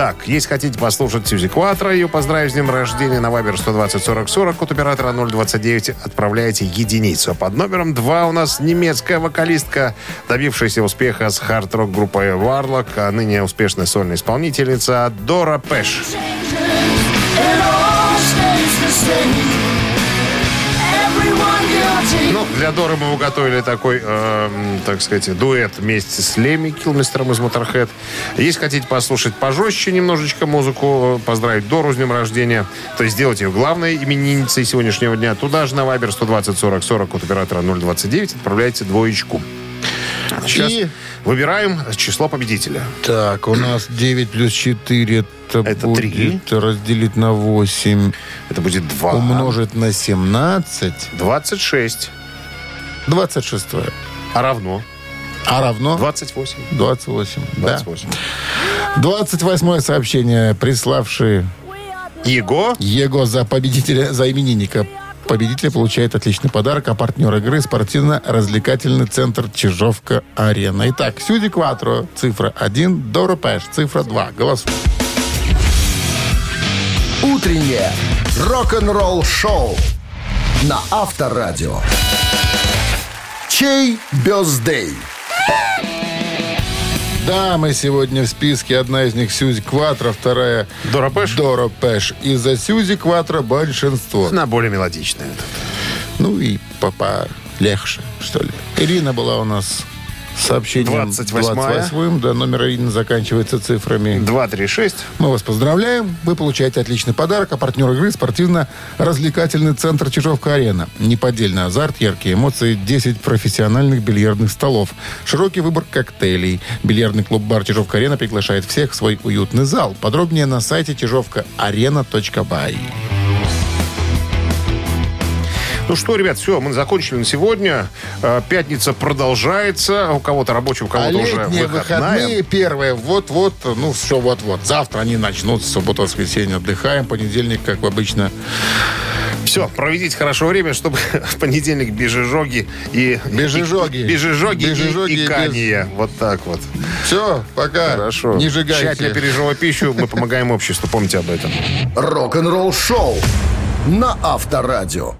Так, если хотите послушать Сьюзи Куатро, ее поздравить с днем рождения на Вайбер 120 40 40 от оператора 029 отправляете единицу. А под номером 2 у нас немецкая вокалистка, добившаяся успеха с хард-рок группой Warlock, а ныне успешная сольная исполнительница Дора Пэш. Ну, для Доры мы уготовили такой, эм, так сказать, дуэт вместе с Леми Килмистером из Motorhead. Если хотите послушать пожестче немножечко музыку, э, поздравить Дору с днем рождения, то есть сделать ее главной именинницей сегодняшнего дня, туда же на Вайбер 120 40 40 от оператора 029 отправляйте двоечку. Сейчас И- выбираем число победителя. Так, у нас 9 плюс 4 это, Это будет три. разделить на 8, Это будет 2. умножить на 17, 26. 26. А равно? А равно 28. 28. Да. 28. 28 сообщение, приславший Его Его за победителя, за именинника. Победитель получает отличный подарок, а партнер игры спортивно-развлекательный центр Чижовка-Арена. Итак, Сюди Кватро, цифра 1, Дора Пэш, цифра 2. Голосуем. Утреннее рок-н-ролл-шоу на Авторадио. Чей birthday? Да, мы сегодня в списке. Одна из них Сюзи Кватро, вторая Доро Пеш? Доро Пеш. И за Сюзи Кватро большинство. Она более мелодичная. Ну и папа легче, что ли. Ирина была у нас сообщением 28-я. 28-м. Да, номер Ирины заканчивается цифрами 236. Мы вас поздравляем. Вы получаете отличный подарок. А партнер игры спортивно-развлекательный центр Чижовка-Арена. Неподдельный азарт, яркие эмоции, 10 профессиональных бильярдных столов. Широкий выбор коктейлей. Бильярдный клуб-бар Чижовка-Арена приглашает всех в свой уютный зал. Подробнее на сайте чижовкаарена.бай. Ну что, ребят, все, мы закончили на сегодня. Э, Пятница продолжается. У кого-то рабочий, у А кого-то уже летние выходная. выходные первые, вот-вот, ну все вот-вот. Завтра они начнутся, суббота, воскресенье отдыхаем, понедельник, как обычно, Все, проведите хорошо время, чтобы в понедельник бежежоги и... Бежежоги. и- Бежежоги, Бежежоги и, и без- кания. Вот так вот. Все, пока. Хорошо. Не сжигайте. Тщательно пережевывая пищу, мы помогаем обществу. Помните об этом. Рок-н-ролл-шоу на Авторадио.